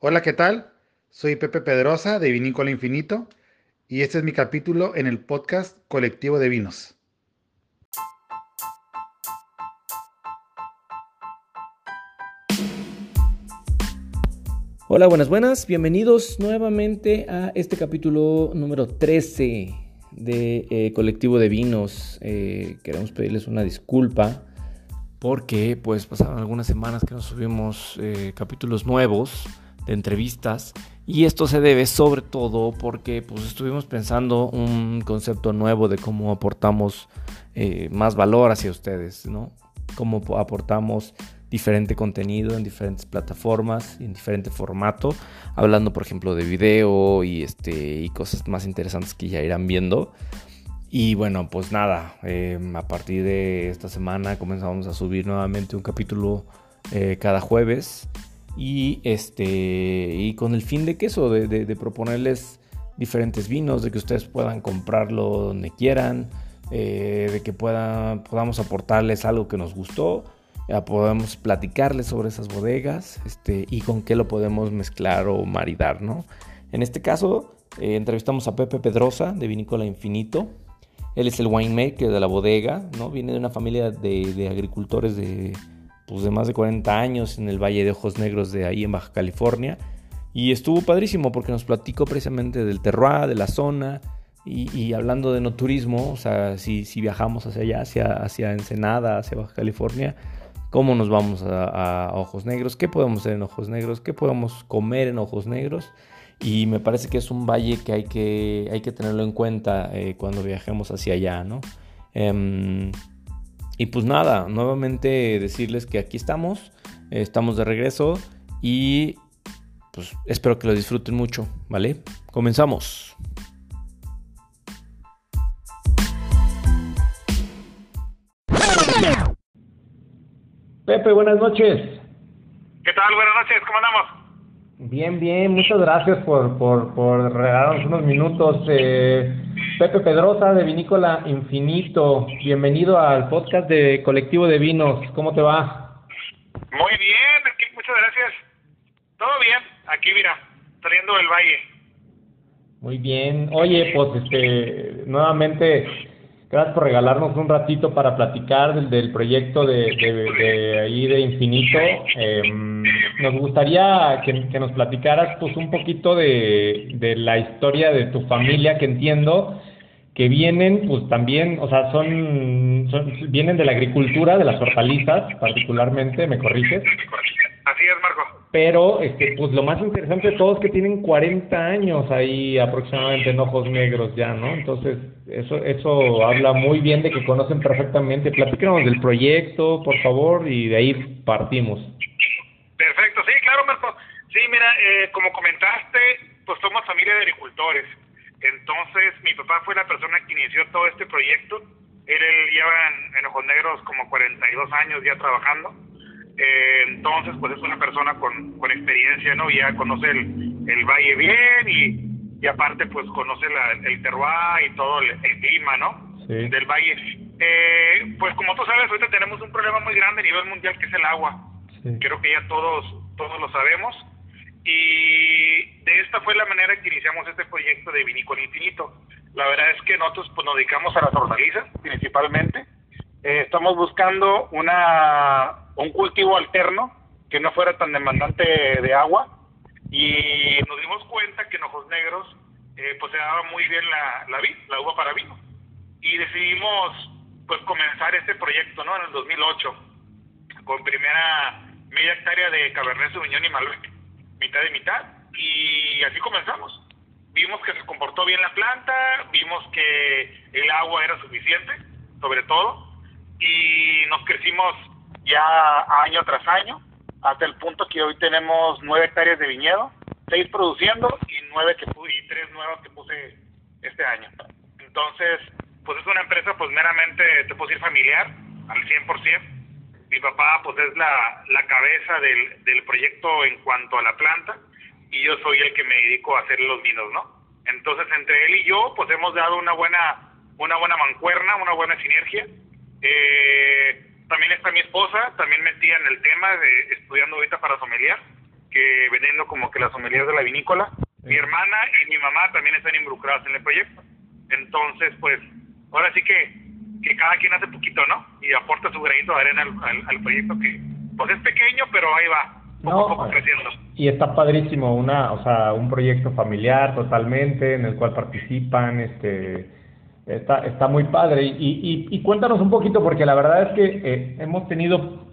Hola, ¿qué tal? Soy Pepe Pedrosa de Vinícola Infinito y este es mi capítulo en el podcast Colectivo de Vinos. Hola, buenas, buenas. Bienvenidos nuevamente a este capítulo número 13 de eh, Colectivo de Vinos. Eh, queremos pedirles una disculpa porque pues pasaron algunas semanas que no subimos eh, capítulos nuevos de entrevistas y esto se debe sobre todo porque pues estuvimos pensando un concepto nuevo de cómo aportamos más valor hacia ustedes, ¿no? Cómo aportamos diferente contenido en diferentes plataformas, en diferente formato, hablando por ejemplo de video y, este, y cosas más interesantes que ya irán viendo. Y bueno, pues nada, em, a partir de esta semana comenzamos a subir nuevamente un capítulo eh, cada jueves y, este, y con el fin de que eso, de, proponerles diferentes vinos, de que ustedes puedan comprarlo donde quieran, eh, de que puedan, podamos aportarles algo que nos gustó ya podemos platicarles sobre esas bodegas este, y con qué lo podemos mezclar o maridar, ¿no? En este caso, eh, entrevistamos a Pepe Pedrosa de Vinícola Infinito. Él es el winemaker de la bodega, ¿no? Viene de una familia de, agricultores de, pues, de más de 40 años en el Valle de Ojos Negros de ahí en Baja California. Y estuvo padrísimo porque nos platicó precisamente del terroir, de la zona, y, hablando de no turismo, o sea, si, si viajamos hacia allá, hacia, hacia Ensenada, hacia Baja California, cómo nos vamos a, Ojos Negros, qué podemos hacer en Ojos Negros, qué podemos comer en Ojos Negros. Y me parece que es un valle que hay que, hay que tenerlo en cuenta eh, cuando viajemos hacia allá, ¿no? Em, y pues nada, nuevamente decirles que aquí estamos, estamos de regreso y pues espero que lo disfruten mucho, ¿vale? Comenzamos. Pepe, buenas noches. ¿Qué tal? Buenas noches, ¿cómo andamos? Bien, bien, muchas gracias por, por, por regalarnos unos minutos. Eh, Pepe Pedrosa de Vinícola Infinito, bienvenido al podcast de Colectivo de Vinos, ¿cómo te va? Muy bien, aquí, muchas gracias. Todo bien, aquí mira, saliendo del valle. Muy bien, oye, pues este, nuevamente Gracias por regalarnos un ratito para platicar del, del proyecto de, de, ahí de Infinito. Em, nos gustaría que, nos platicaras pues un poquito de, de la historia de tu familia, que entiendo que vienen pues también, o sea, son, son vienen de la agricultura, de las hortalizas particularmente, ¿me corriges? Así es, Marco pero este, pues lo más interesante de todo es que tienen 40 años ahí aproximadamente en ojos negros ya, ¿no? Entonces, eso, eso habla muy bien de que conocen perfectamente. Platícanos del proyecto, por favor, y de ahí partimos. Perfecto, sí, claro, Marco. Sí, mira, eh, como comentaste, pues somos familia de agricultores. Entonces, mi papá fue la persona que inició todo este proyecto. Él, él lleva en, en Ojos Negros como 42 años ya trabajando eh, entonces, pues es una persona con, con experiencia, ¿no? Ya conoce el, el valle bien y, y aparte, pues conoce la, el terroir y todo el, clima, ¿no? Del valle. Eh, pues como tú sabes, ahorita tenemos un problema muy grande a nivel mundial que es el agua. Creo que ya todos, todos lo sabemos. Y de esta fue la manera que iniciamos este proyecto de Vinícola Infinito. La verdad es que nosotros pues, nos dedicamos a las hortalizas principalmente. Eh, estamos buscando una un cultivo alterno que no fuera tan demandante de agua y nos dimos cuenta que en Ojos Negros eh, pues se daba muy bien la, la la uva para vino y decidimos pues comenzar este proyecto no en el 2008 con primera media hectárea de Cabernet Sauvignon y Malbec mitad de mitad y así comenzamos vimos que se comportó bien la planta vimos que el agua era suficiente sobre todo y nos crecimos ya año tras año, hasta el punto que hoy tenemos nueve hectáreas de viñedo, seis produciendo y nueve que y tres nuevas que puse este año. Entonces, pues es una empresa pues meramente, te puedo decir, familiar, al 100%. Mi papá pues es la, la cabeza del, del proyecto en cuanto a la planta y yo soy el que me dedico a hacer los vinos, ¿no? Entonces, entre él y yo, pues hemos dado una buena, una buena mancuerna, una buena sinergia. Eh, también está mi esposa, también metida en el tema, de, estudiando ahorita para sommelier. que vendiendo como que las sommeliers de la vinícola. Mi hermana y mi mamá también están involucradas en el proyecto. Entonces, pues, ahora sí que, que cada quien hace poquito, ¿no? Y aporta su granito de arena al, proyecto que, pues es pequeño, pero ahí va, poco a poco creciendo. Y está padrísimo, una, o sea, un proyecto familiar totalmente, en el cual participan, este, está, está muy padre. Y, y, y cuéntanos un poquito, porque la verdad es que eh, hemos tenido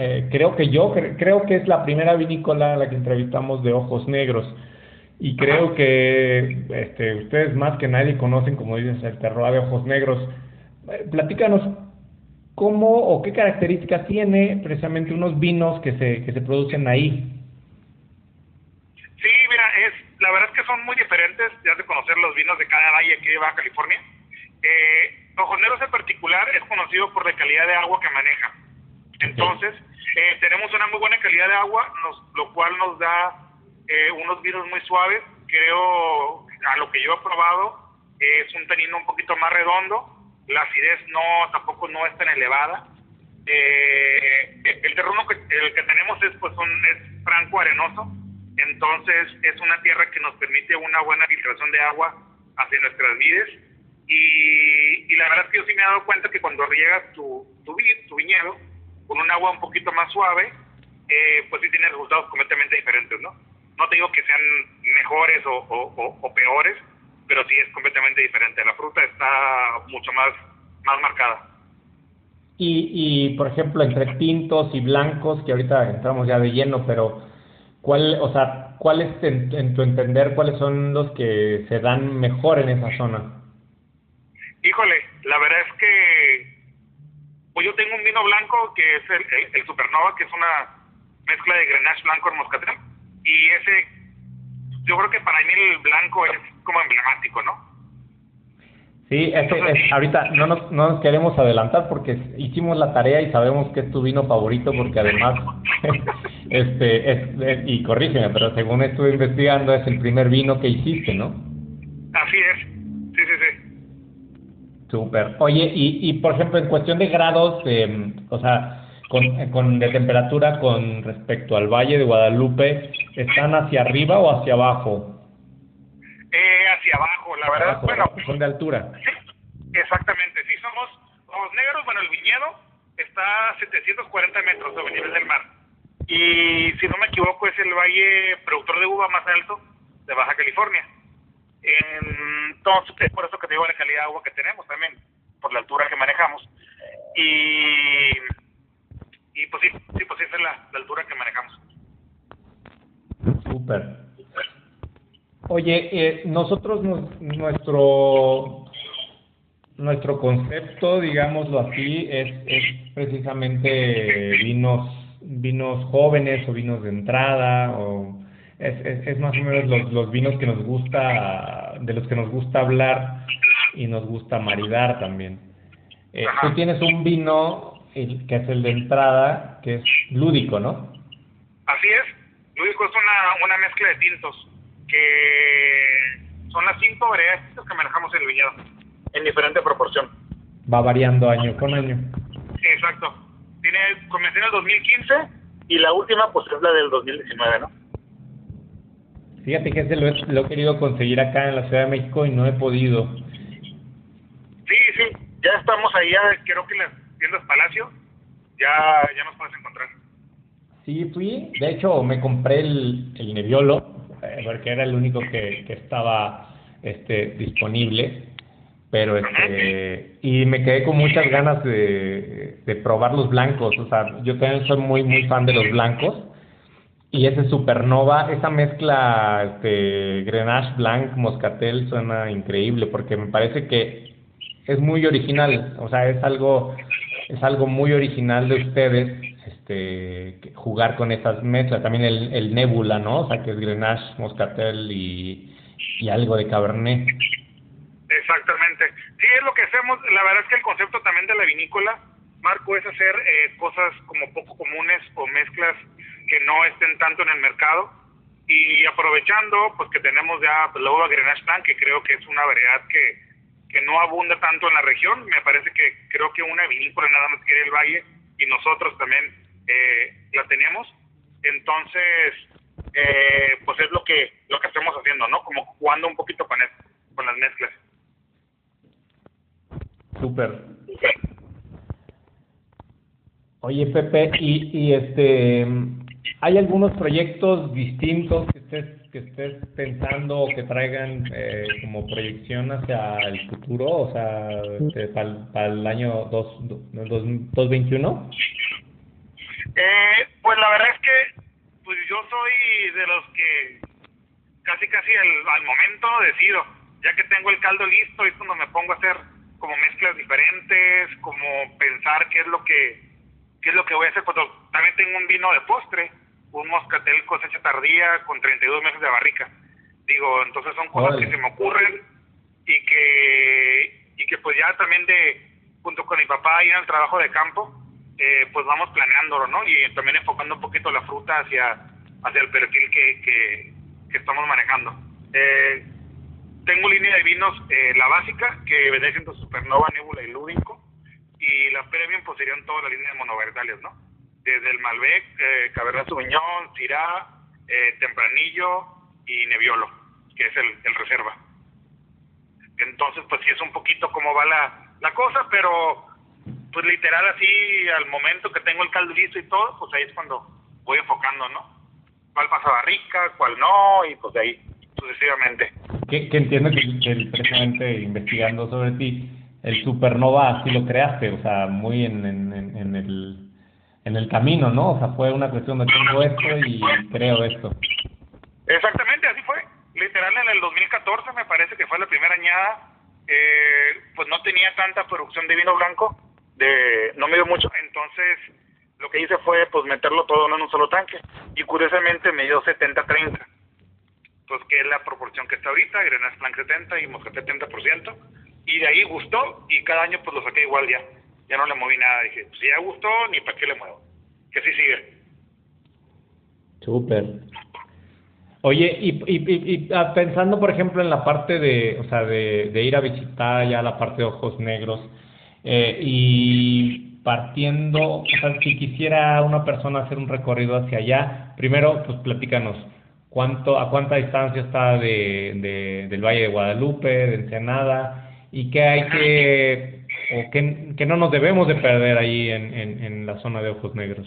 eh, creo que yo, creo que es la primera vinícola a la que entrevistamos de ojos negros. Y creo que este, ustedes más que nadie conocen, como dices, el terroir de ojos negros. Eh, platícanos cómo o qué características tiene precisamente unos vinos que se, que se producen ahí. Sí, mira, es, la verdad es que son muy diferentes, ya de conocer los vinos de cada valle aquí de Baja California. Eh, ojos negros en particular es conocido por la calidad de agua que maneja. Entonces, eh, tenemos una muy buena calidad de agua, lo cual nos da eh, unos vinos muy suaves. Creo, a lo que yo he probado, es un tanino un poquito más redondo. La acidez no tampoco no es tan elevada. Eh, el terreno que, el que tenemos es, pues, un, es franco arenoso. Entonces, es una tierra que nos permite una buena filtración de agua hacia nuestras vides. Y, y la verdad es que yo sí me he dado cuenta que cuando riegas tu, tu, tu viñedo, con un agua un poquito más suave, eh, pues sí tiene resultados completamente diferentes, ¿no? No te digo que sean mejores o, peores, pero sí es completamente diferente. La fruta está mucho más, más marcada. Y, y, por ejemplo, entre tintos y blancos, que ahorita entramos ya de lleno, pero ¿cuál, o sea, cuáles, en, en tu entender, cuáles son los que se dan mejor en esa zona? Híjole, la verdad es que pues yo tengo un vino blanco que es el, Supernova, que es una mezcla de Grenache blanco en moscatel. Y ese, yo creo que para mí el blanco es como emblemático, ¿no? Sí, es, ahorita no nos, no nos queremos adelantar porque hicimos la tarea y sabemos que es tu vino favorito porque además, este, es, y corrígeme, pero según estuve investigando es el primer vino que hiciste, ¿no? Así es, sí, sí, sí. Súper. Oye, y, y por ejemplo, en cuestión de grados, eh, o sea, con, con, de temperatura con respecto al Valle de Guadalupe, ¿están hacia arriba o hacia abajo? Eh, hacia abajo, la verdad. bueno, son de altura. Sí, exactamente. Sí, somos los negros. Bueno, el viñedo está a 740 metros sobre el nivel del mar. Y si no me equivoco, es el valle productor de uva más alto de Baja California. Entonces, es por eso que te digo la calidad de agua que tenemos también, por la altura que manejamos. Y, y pues sí, sí, pues esa es la, altura que manejamos. Súper. Oye, eh, nosotros, nuestro nuestro concepto, digámoslo así, es, es precisamente vinos vinos jóvenes o vinos de entrada o es, es, más o menos los, los, vinos que nos gusta, de los que nos gusta hablar y nos gusta maridar también. Eh, tú tienes un vino el, que es el de entrada, que es lúdico, ¿no? Así es, lúdico es una, una mezcla de tintos, que son las cinco variedades que manejamos en el viñedo, en diferente proporción. Va variando año con año. Exacto. Tiene, comencé en el 2015 y la última pues es la del 2019, ¿no? Fíjate que ese lo he, lo he querido conseguir acá en la Ciudad de México y no he podido. Sí, sí, ya estamos ahí, creo que las tiendas Palacio, ya, ya nos puedes encontrar. Sí, fui, de hecho me compré el, el Nebbiolo, eh, porque era el único que, que estaba este, disponible, pero este, y me quedé con muchas ganas de, de probar los blancos, o sea, yo también soy muy, muy fan de los blancos, y ese Supernova, esa mezcla este, Grenache Blanc Moscatel suena increíble porque me parece que es muy original, o sea, es algo es algo muy original de ustedes este jugar con esas mezclas, también el, el Nebula, ¿no? O sea, que es Grenache, Moscatel y, y algo de Cabernet. Exactamente. Sí, es lo que hacemos. La verdad es que el concepto también de la vinícola, Marco, es hacer eh, cosas como poco comunes o mezclas que no estén tanto en el mercado y aprovechando pues que tenemos ya pues, la uva Grenache que creo que es una variedad que, que no abunda tanto en la región me parece que creo que una vinícola nada más quiere el valle y nosotros también eh, la tenemos entonces eh, pues es lo que lo que estamos haciendo, ¿no? Como jugando un poquito con con las mezclas. Súper. Oye, Pepe, y, y este, ¿hay algunos proyectos distintos que estés, que estés pensando o que traigan eh, como proyección hacia el futuro, o sea, este, para, el año 2021? Eh, pues la verdad es que pues yo soy de los que casi casi al, momento decido, ya que tengo el caldo listo y cuando me pongo a hacer como mezclas diferentes, como pensar qué es lo que qué es lo que voy a hacer cuando también tengo un vino de postre, un moscatel cosecha tardía con 32 meses de barrica. Digo, entonces son cosas que se me ocurren y que y que pues ya también de junto con mi papá y en el trabajo de campo, eh, pues vamos planeándolo, ¿no? Y también enfocando un poquito la fruta hacia hacia el perfil que, que, que estamos manejando. Eh, tengo línea de vinos, eh, la básica, que vendría siendo Supernova, Nebula y Lúdico, y la Premium pues serían toda la línea de monoverdales, ¿no? Desde el Malbec, eh, Cabernet Sauvignon, Syrah, eh, Tempranillo y Nebbiolo, que es el, el reserva. Entonces, pues sí es un poquito cómo va la, la cosa, pero pues literal así, al momento que tengo el caldo listo y todo, pues ahí es cuando voy enfocando, ¿no? Cuál pasaba rica, cuál no, y pues de ahí sucesivamente que, entiendo que, precisamente investigando sobre ti, el supernova así lo creaste, o sea, muy en, en, en, el, en el camino, ¿no? O sea, fue una cuestión de tengo esto y creo esto. Exactamente, así fue. Literal, en el 2014 me parece que fue la primera añada, eh, pues no tenía tanta producción de vino blanco, de no me dio mucho, entonces lo que hice fue pues meterlo todo en un solo tanque y curiosamente me dio 70-30 pues que es la proporción que está ahorita, Grenache Blanc 70 y Moscatel 70%, y de ahí gustó, y cada año pues lo saqué igual ya, ya no le moví nada, dije, pues, si ya gustó, ni para qué le muevo, que así sigue. Súper. Oye, y, y, ah, pensando, por ejemplo, en la parte de, o sea, de, de ir a visitar ya la parte de ojos negros, eh, y partiendo, o sea, si quisiera una persona hacer un recorrido hacia allá, primero, pues platícanos, cuánto, a cuánta distancia está de, del Valle de Guadalupe, de Ensenada, y qué hay que, o qué, que no nos debemos de perder ahí en, en, en, la zona de Ojos Negros.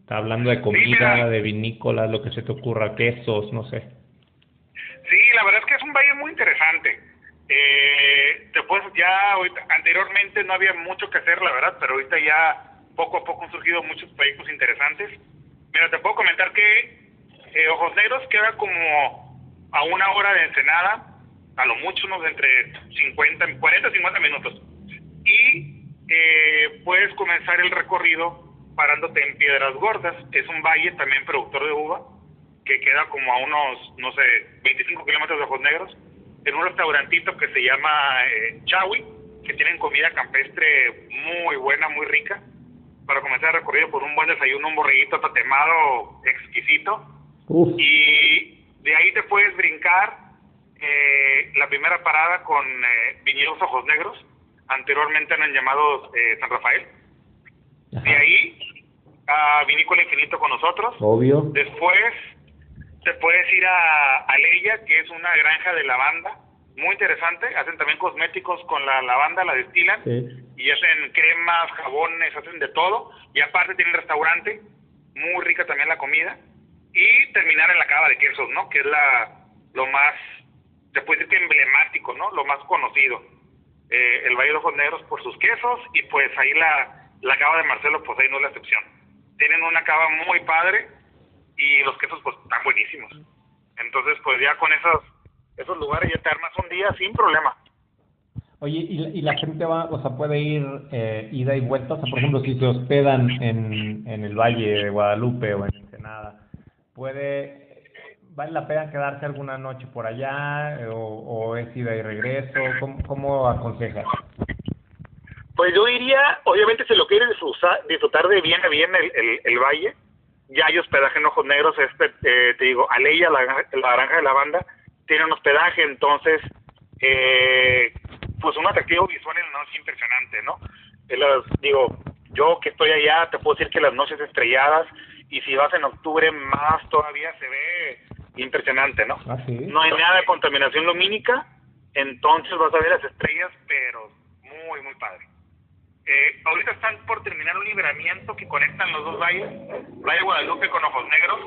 Está hablando de comida, de vinícolas, lo que se te ocurra, quesos, no sé. Sí, la verdad es que es un valle muy interesante. Eh, después ya, anteriormente no había mucho que hacer, la verdad, pero ahorita ya poco a poco han surgido muchos proyectos interesantes. Mira, te puedo comentar que eh, Ojos Negros queda como a una hora de Ensenada, a lo mucho unos entre 50, 40 50 minutos. Y eh, puedes comenzar el recorrido parándote en Piedras Gordas. Es un valle también productor de uva, que queda como a unos, no sé, 25 kilómetros de Ojos Negros, en un restaurantito que se llama eh, Chawi, que tienen comida campestre muy buena, muy rica. Para comenzar el recorrido por un buen desayuno, un borreguito tatemado exquisito y de ahí te puedes brincar eh, la primera parada con eh, Viñedos Ojos Negros, anteriormente eran llamados eh, San Rafael. De ahí a Vinícola Infinito con nosotros. Obvio. Después te puedes ir a Aleya, que es una granja de lavanda, muy interesante. Hacen también cosméticos con la lavanda, la destilan. Y hacen cremas, jabones, hacen de todo. Y aparte tienen restaurante, muy rica también la comida y terminar en la cava de quesos, ¿no? Que es la lo más, se puede decir que emblemático, ¿no? Lo más conocido. Eh, el Valle de Ojos Negros por sus quesos y pues ahí la, la cava de Marcelo, pues ahí no es la excepción. Tienen una cava muy padre y los quesos pues están buenísimos. Entonces pues ya con esos, esos lugares ya te armas un día sin problema. Oye, ¿y, y la gente va, o sea, puede ir eh, ida y vuelta? O sea, por ejemplo, si se hospedan en, en el Valle de Guadalupe o en Ensenada, puede, vale la pena quedarse alguna noche por allá o, o es ida y regreso, ¿cómo, cómo aconsejas? Pues yo diría, obviamente si lo quieres disfrutar, de bien a bien el, el, valle, ya hay hospedaje en Ojos Negros, este, eh, te digo, Aleya, la, la granja de la banda, tiene un hospedaje, entonces, eh, pues un atractivo visual en la noche impresionante, ¿no? Las, digo, yo que estoy allá, te puedo decir que las noches estrelladas y si vas en octubre más todavía se ve impresionante, ¿no? Ah, sí. No hay nada de contaminación lumínica, entonces vas a ver las estrellas, pero muy, muy padre. Eh, ahorita están por terminar un liberamiento que conectan los dos valles, Valle Guadalupe con Ojos Negros,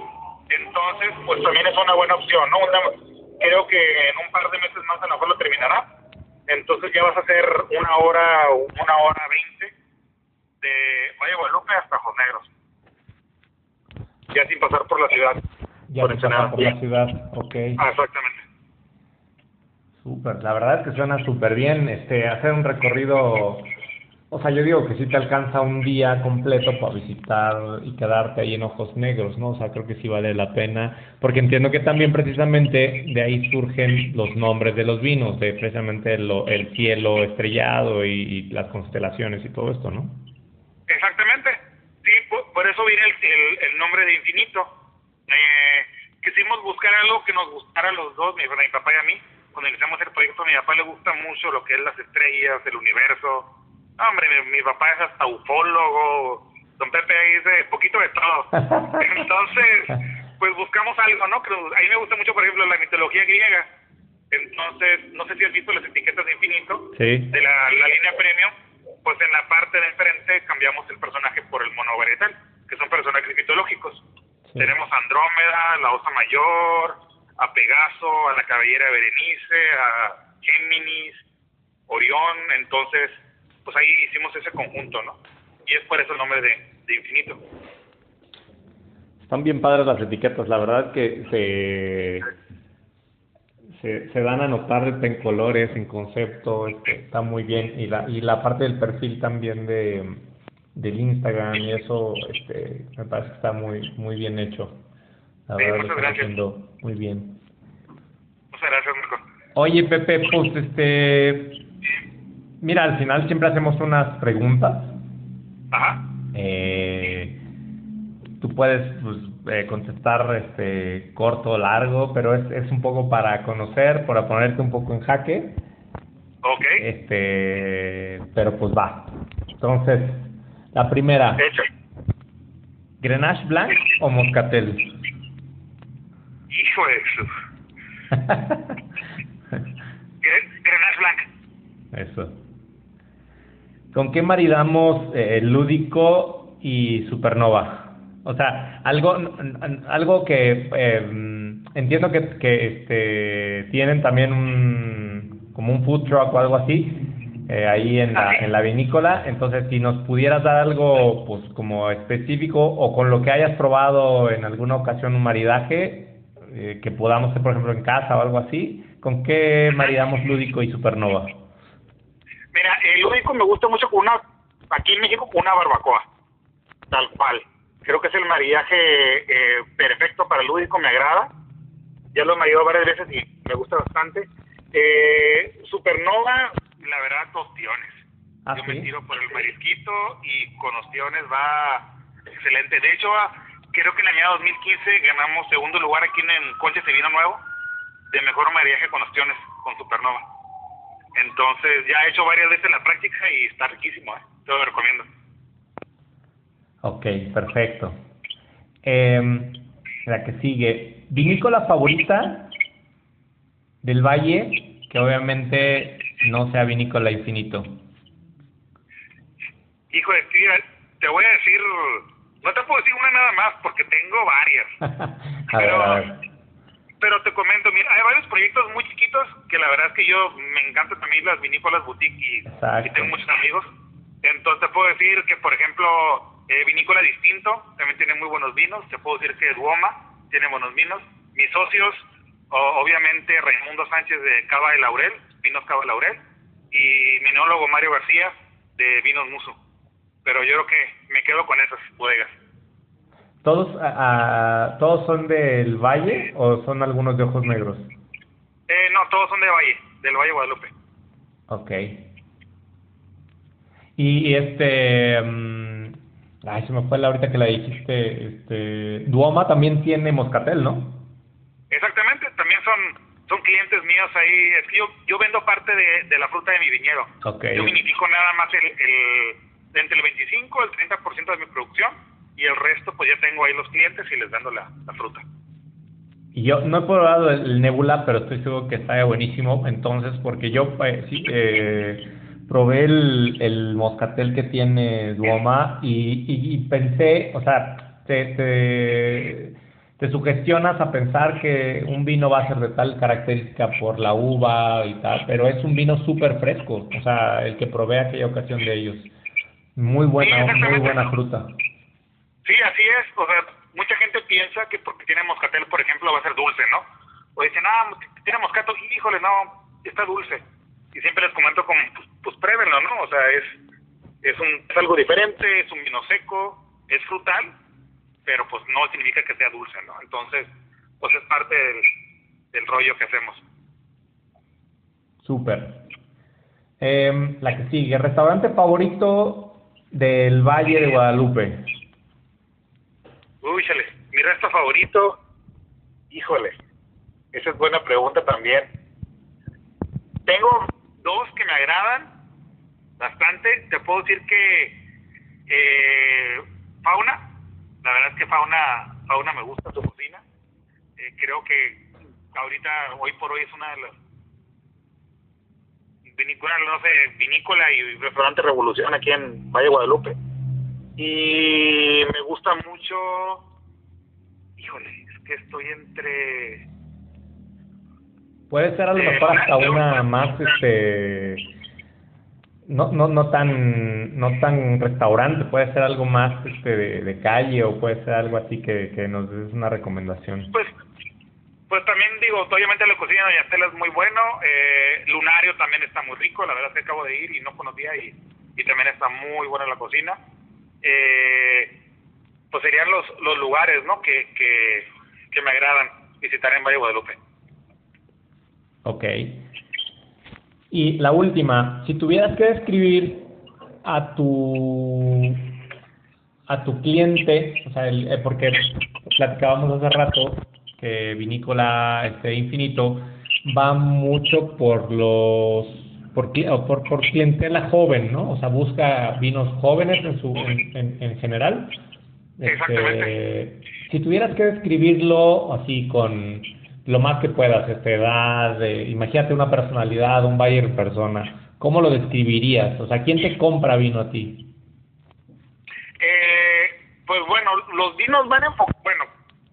entonces pues también es una buena opción, ¿no? creo que en un par de meses más a lo mejor lo terminará, entonces ya vas a hacer una hora, una hora veinte de Valle Guadalupe hasta Ojos Negros ya sin pasar por la ciudad. Ya por, pasar por la ciudad, ok. Ah, exactamente. Súper, la verdad es que suena súper bien, este, hacer un recorrido, o sea, yo digo que sí te alcanza un día completo para visitar y quedarte ahí en Ojos Negros, ¿no? O sea, creo que sí vale la pena, porque entiendo que también precisamente de ahí surgen los nombres de los vinos, de precisamente el cielo estrellado y las constelaciones y todo esto, ¿no? Exactamente, por eso viene el, el, nombre de infinito. Quisimos buscar algo que nos gustara a los dos, mi, mi papá y a mí. Cuando iniciamos el proyecto, a mi papá le gusta mucho lo que es las estrellas, el universo. hombre, mi, papá es hasta ufólogo. Don Pepe dice poquito de todo. Entonces, pues buscamos algo, ¿no? a mí me gusta mucho, por ejemplo, la mitología griega. Entonces, no sé si has visto las etiquetas de infinito de la, la línea premium pues en la parte de enfrente cambiamos el personaje por el mono varietal, que son personajes mitológicos. Tenemos a Andrómeda, la Osa Mayor, a Pegaso, a la Cabellera Berenice, a Géminis, Orión, entonces, pues ahí hicimos ese conjunto, ¿no? Y es por eso el nombre de, de Infinito. Están bien padres las etiquetas, la verdad que se se, se dan a notar en colores, en concepto, este, está muy bien. Y la, y la parte del perfil también de, del Instagram y eso este, me parece que está muy, muy bien hecho. La verdad, muchas gracias. muy bien. Muchas gracias, Marco. Oye, Pepe, pues este. Mira, al final siempre hacemos unas preguntas. Ajá. Eh, tú puedes pues, eh, contestar este, corto o largo, pero es, es un poco para conocer, para ponerte un poco en jaque. Ok. Este, pero pues va. Entonces, la primera. ¿Grenache Blanc o Moscatel? Hijo de eso. Grenache Blanc. Eso. ¿Con qué maridamos eh, lúdico y supernova? O sea, algo, algo que eh, entiendo que, que este, tienen también un, como un food truck o algo así, eh, ahí en la, en la vinícola. Entonces, si nos pudieras dar algo, pues, como específico o con lo que hayas probado en alguna ocasión un maridaje, eh, que podamos hacer, por ejemplo, en casa o algo así, ¿con qué maridamos lúdico y supernova? Mira, el lúdico me gusta mucho con una, aquí en México, con una barbacoa, tal cual creo que es el maridaje eh, perfecto para el lúdico, me agrada. Ya lo he maridado varias veces y me gusta bastante. Eh, Supernova, la verdad, ostiones. ¿Ah, Yo me tiro por el marisquito y con ostiones va excelente. De hecho, creo que en el año 2015 ganamos segundo lugar aquí en Conches de Vino Nuevo de mejor maridaje con ostiones con Supernova. Entonces, ya he hecho varias veces la práctica y está riquísimo, ¿eh? te lo recomiendo. Ok, perfecto. Eh, la que sigue. Vinícola favorita del Valle, que obviamente no sea vinícola infinito. Hijo de tía, te voy a decir, no te puedo decir una nada más porque tengo varias. pero, pero te comento, mira, hay varios proyectos muy chiquitos que la verdad es que yo me encantan también las vinícolas boutique y, y tengo muchos amigos. Entonces te puedo decir que, por ejemplo, eh, vinícola distinto, también tiene muy buenos vinos. Te puedo decir que Duoma tiene buenos vinos. Mis socios, obviamente Raimundo Sánchez de Cava de Laurel, Vinos Cava Laurel, y mi neólogo Mario García de Vinos Muso. Pero yo creo que me quedo con esas bodegas. ¿Todos, ¿Todos son del Valle o son algunos de Ojos Negros? Eh, no, todos son de Valle, del Valle Guadalupe. Ok. Y, este... Mm, Ay, se me fue la ahorita que la dijiste. Este, Duoma también tiene moscatel, ¿no? Exactamente, también son son clientes míos ahí. Es que yo, yo vendo parte de, de la fruta de mi viñedo. Okay. Yo vinifico nada más el, el, entre el 25 y el 30% de mi producción y el resto pues ya tengo ahí los clientes y les dando la, fruta. Y yo no he probado el Nebula, pero estoy seguro que está buenísimo. Entonces, porque yo eh, sí, eh, probé el, el, moscatel que tiene Duoma y, y, pensé, o sea, te, te, te, sugestionas a pensar que un vino va a ser de tal característica por la uva y tal, pero es un vino súper fresco, o sea, el que probé aquella ocasión de ellos. Muy buena, muy buena fruta. Sí, así es. O sea, mucha gente piensa que porque tiene moscatel, por ejemplo, va a ser dulce, ¿no? O dicen, ah, tiene moscato, híjole, no, está dulce. Y siempre les comento como, pues, pues pruébenlo, ¿no? O sea, es, es, un, es algo diferente, es un vino seco, es frutal, pero pues no significa que sea dulce, ¿no? Entonces, pues es parte del, del rollo que hacemos. Súper. Eh, la que sigue, restaurante favorito del Valle de Guadalupe. Uy, chale, mi resto favorito, híjole, esa es buena pregunta también. Tengo dos que me agradan bastante. Te puedo decir que eh, Fauna, la verdad es que Fauna, Fauna me gusta su cocina. Eh, creo que ahorita, hoy por hoy, es una de las vinícola, no sé, vinícola y restaurante Revolución aquí en Valle Guadalupe. Y me gusta mucho. Híjole, es que estoy entre. Puede ser a lo mejor hasta una más, este. No, no, no tan no tan restaurante, puede ser algo más este de, calle o puede ser algo así que, que nos des una recomendación. Pues pues también digo, obviamente la cocina de Yastela es muy bueno, eh, Lunario también está muy rico, la verdad que acabo de ir y no conocía y, y también está muy buena la cocina eh, pues serían los, los lugares ¿no? que, que, me agradan visitar en Valle Guadalupe. Ok. Y la última, si tuvieras que describir a tu a tu cliente, o sea, el, eh, porque platicábamos hace rato que Vinícola este Infinito va mucho por los por, por, por clientela joven, ¿no? O sea, busca vinos jóvenes en, su, en, en, general. Este, si tuvieras que describirlo así con lo más que puedas, este, edad, imagínate una personalidad, un buyer persona, ¿cómo lo describirías? O sea, ¿quién te compra vino a ti? Eh, pues bueno, los vinos van en bueno,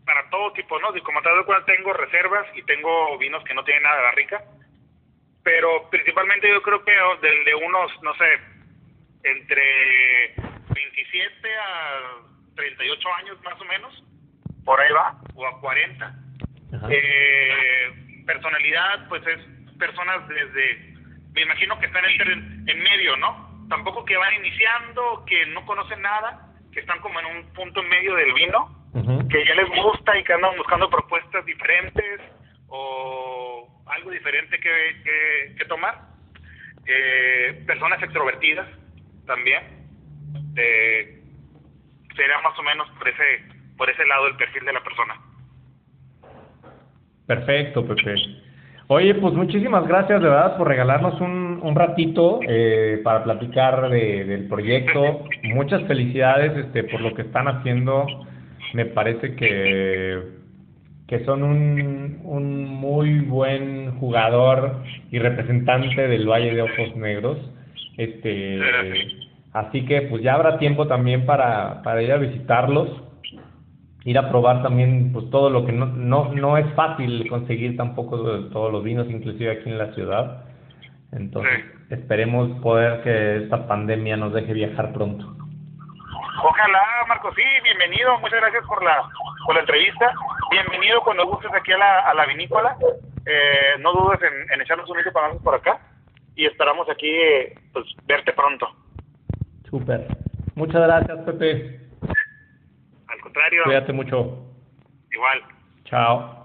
para todo tipo, ¿no? Como te das cuenta, tengo reservas y tengo vinos que no tienen nada de barrica pero principalmente yo creo que del de unos, no sé, entre 27 a 38 años más o menos, por ahí va, o a 40. Eh, personalidad, pues es personas desde, me imagino que están en, en medio, ¿no? Tampoco que van iniciando, que no conocen nada, que están como en un punto en medio del vino, que ya les gusta y que andan buscando propuestas diferentes o algo diferente que, que, tomar. Eh, personas extrovertidas también. Eh, sería más o menos por ese, por ese lado el perfil de la persona. Perfecto, Pepe. Oye, pues muchísimas gracias de verdad por regalarnos un, un ratito eh, para platicar de, del proyecto. Muchas felicidades este, por lo que están haciendo. Me parece que que son un, un muy buen jugador y representante del Valle de Ojos Negros. Este, así que pues ya habrá tiempo también para, para ir a visitarlos, ir a probar también pues todo lo que no, no, no es fácil conseguir tampoco todos los vinos, inclusive aquí en la ciudad. Entonces esperemos poder que esta pandemia nos deje viajar pronto. Ojalá, Marco, sí, bienvenido, muchas gracias por la, por la entrevista bienvenido cuando gustes aquí a la, a la vinícola. Eh, no dudes en, echarnos un para por acá y esperamos aquí pues verte pronto. Súper. Muchas gracias, Pepe. Contrario. Cuídate mucho. Igual. Chao.